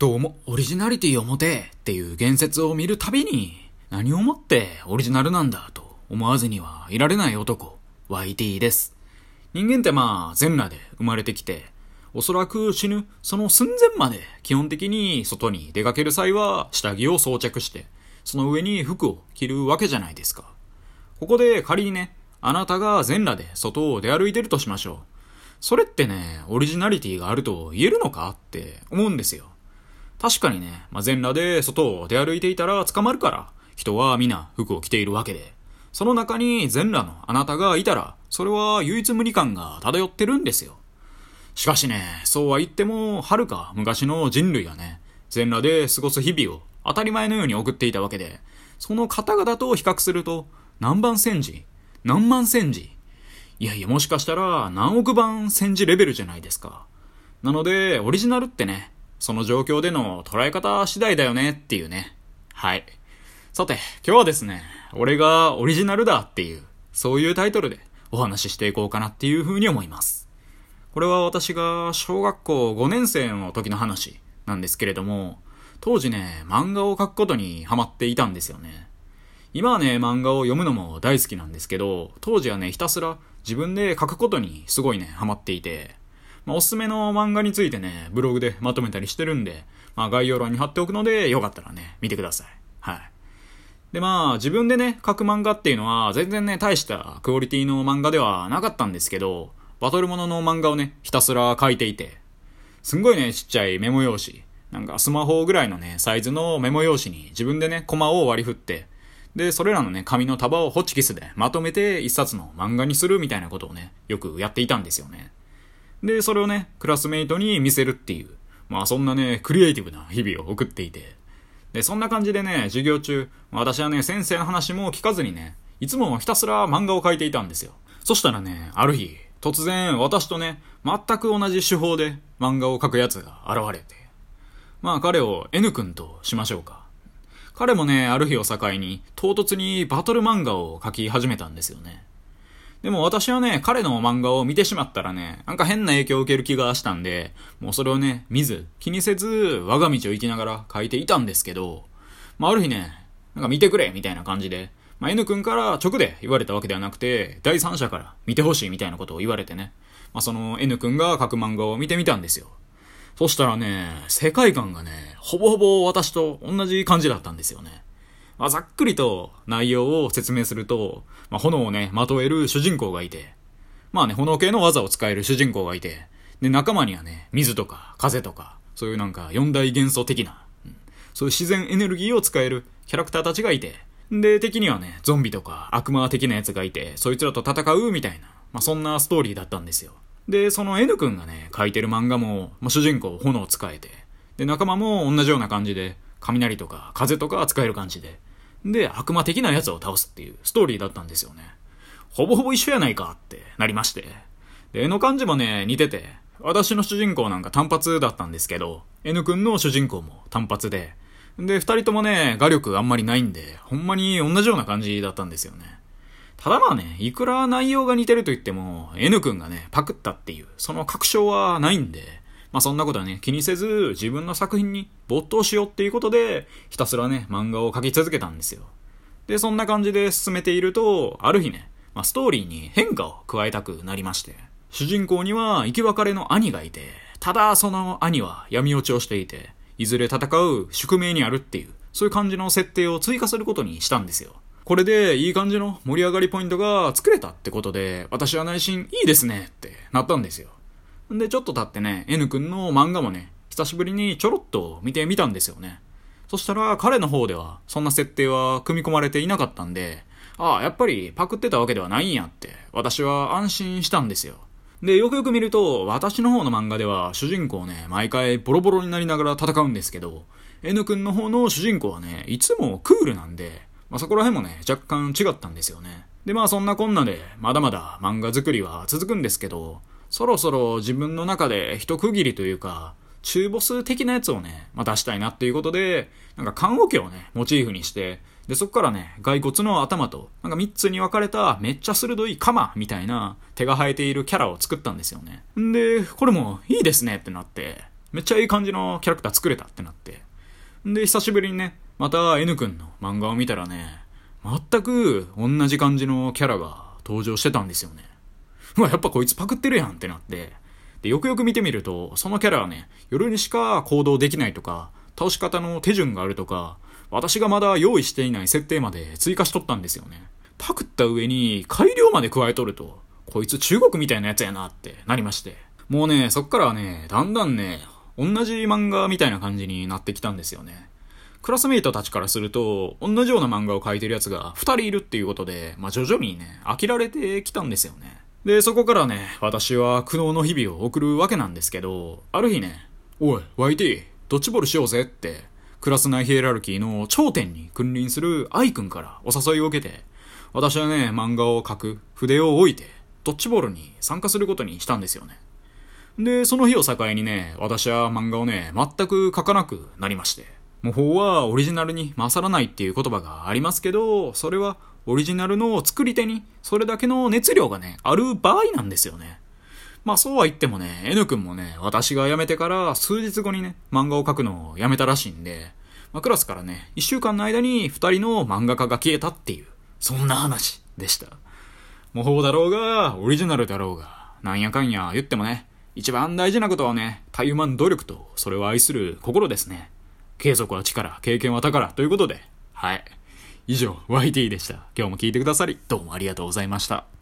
どうも、オリジナリティを持てっていう言説を見るたびに、何をもってオリジナルなんだと思わずにはいられない男、YT です。人間ってまあ、全裸で生まれてきて、おそらく死ぬ、その寸前まで基本的に外に出かける際は下着を装着して、その上に服を着るわけじゃないですか。ここで仮にね、あなたが全裸で外を出歩いてるとしましょう。それってね、オリジナリティがあると言えるのかって思うんですよ。確かにね、まあ、全裸で外を出歩いていたら捕まるから、人は皆服を着ているわけで。その中に全裸のあなたがいたら、それは唯一無二感が漂ってるんですよ。しかしね、そうは言っても、遥か昔の人類がね、全裸で過ごす日々を当たり前のように送っていたわけで、その方々と比較すると、何番戦時？何万戦時？いやいや、もしかしたら何億番戦時レベルじゃないですか。なので、オリジナルってね、その状況での捉え方次第だよねっていうね。はい。さて、今日はですね、俺がオリジナルだっていう、そういうタイトルでお話ししていこうかなっていうふうに思います。これは私が小学校5年生の時の話なんですけれども、当時ね、漫画を描くことにハマっていたんですよね。今はね、漫画を読むのも大好きなんですけど、当時はね、ひたすら自分で書くことにすごいね、ハマっていて、まあ、おすすめの漫画についてね、ブログでまとめたりしてるんで、まあ、概要欄に貼っておくので、よかったらね、見てください。はい。で、まあ、自分でね、書く漫画っていうのは、全然ね、大したクオリティの漫画ではなかったんですけど、バトルものの漫画をね、ひたすら書いていて、すんごいね、ちっちゃいメモ用紙、なんかスマホぐらいのね、サイズのメモ用紙に自分でね、コマを割り振って、で、それらのね、紙の束をホチキスでまとめて一冊の漫画にするみたいなことをね、よくやっていたんですよね。で、それをね、クラスメイトに見せるっていう、まあそんなね、クリエイティブな日々を送っていて。で、そんな感じでね、授業中、私はね、先生の話も聞かずにね、いつもひたすら漫画を描いていたんですよ。そしたらね、ある日、突然私とね、全く同じ手法で漫画を描くやつが現れて。まあ彼を N 君としましょうか。彼もね、ある日を境に唐突にバトル漫画を描き始めたんですよね。でも私はね、彼の漫画を見てしまったらね、なんか変な影響を受ける気がしたんで、もうそれをね、見ず、気にせず、我が道を行きながら書いていたんですけど、まあ、ある日ね、なんか見てくれみたいな感じで、まあ、N 君から直で言われたわけではなくて、第三者から見てほしいみたいなことを言われてね、まあ、その N 君が書く漫画を見てみたんですよ。そしたらね、世界観がね、ほぼほぼ私と同じ感じだったんですよね。まあ、ざっくりと内容を説明すると、まあ、炎をね、まとえる主人公がいて、まあね、炎系の技を使える主人公がいて、で、仲間にはね、水とか風とか、そういうなんか四大元素的な、うん、そういう自然エネルギーを使えるキャラクターたちがいて、で、敵にはね、ゾンビとか悪魔的なやつがいて、そいつらと戦うみたいな、まあ、そんなストーリーだったんですよ。で、その N 君がね、書いてる漫画も、まあ、主人公炎を使えて、で、仲間も同じような感じで、雷とか風とか使える感じで、で、悪魔的なやつを倒すっていうストーリーだったんですよね。ほぼほぼ一緒やないかってなりまして。で、絵の感じもね、似てて、私の主人公なんか単発だったんですけど、N 君の主人公も単発で、で、二人ともね、画力あんまりないんで、ほんまに同じような感じだったんですよね。ただまあね、いくら内容が似てると言っても、N 君がね、パクったっていう、その確証はないんで、まあそんなことはね、気にせず自分の作品に没頭しようっていうことで、ひたすらね、漫画を描き続けたんですよ。で、そんな感じで進めていると、ある日ね、まあ、ストーリーに変化を加えたくなりまして、主人公には生き別れの兄がいて、ただその兄は闇落ちをしていて、いずれ戦う宿命にあるっていう、そういう感じの設定を追加することにしたんですよ。これでいい感じの盛り上がりポイントが作れたってことで、私は内心いいですねってなったんですよ。で、ちょっと経ってね、N 君の漫画もね、久しぶりにちょろっと見てみたんですよね。そしたら彼の方では、そんな設定は組み込まれていなかったんで、ああ、やっぱりパクってたわけではないんやって、私は安心したんですよ。で、よくよく見ると、私の方の漫画では主人公ね、毎回ボロボロになりながら戦うんですけど、N 君の方の主人公はね、いつもクールなんで、まあ、そこら辺もね、若干違ったんですよね。で、まあそんなこんなで、まだまだ漫画作りは続くんですけど、そろそろ自分の中で一区切りというか、中ボス的なやつをね、まあ、出したいなっていうことで、なんか看護家をね、モチーフにして、で、そこからね、骸骨の頭と、なんか三つに分かれためっちゃ鋭い鎌みたいな手が生えているキャラを作ったんですよね。んで、これもいいですねってなって、めっちゃいい感じのキャラクター作れたってなって。んで、久しぶりにね、また N 君の漫画を見たらね、全く同じ感じのキャラが登場してたんですよね。うわ、やっぱこいつパクってるやんってなって。で、よくよく見てみると、そのキャラはね、夜にしか行動できないとか、倒し方の手順があるとか、私がまだ用意していない設定まで追加しとったんですよね。パクった上に改良まで加えとると、こいつ中国みたいなやつやなってなりまして。もうね、そっからはね、だんだんね、同じ漫画みたいな感じになってきたんですよね。クラスメイトたちからすると、同じような漫画を描いてるやつが2人いるっていうことで、まあ徐々にね、飽きられてきたんですよね。で、そこからね、私は苦悩の日々を送るわけなんですけど、ある日ね、おい、YT、ドッジボールしようぜって、クラス内ヒエラルキーの頂点に君臨する愛くんからお誘いを受けて、私はね、漫画を描く筆を置いて、ドッジボールに参加することにしたんですよね。で、その日を境にね、私は漫画をね、全く描かなくなりまして。模倣はオリジナルに勝らないっていう言葉がありますけど、それはオリジナルの作り手にそれだけの熱量がね、ある場合なんですよね。まあそうは言ってもね、N 君もね、私が辞めてから数日後にね、漫画を描くのをやめたらしいんで、まあクラスからね、一週間の間に二人の漫画家が消えたっていう、そんな話でした。模倣だろうが、オリジナルだろうが、なんやかんや言ってもね、一番大事なことはね、たゆまん努力と、それを愛する心ですね。継続は力、経験は宝ということで、はい。以上、YT でした。今日も聞いてくださり、どうもありがとうございました。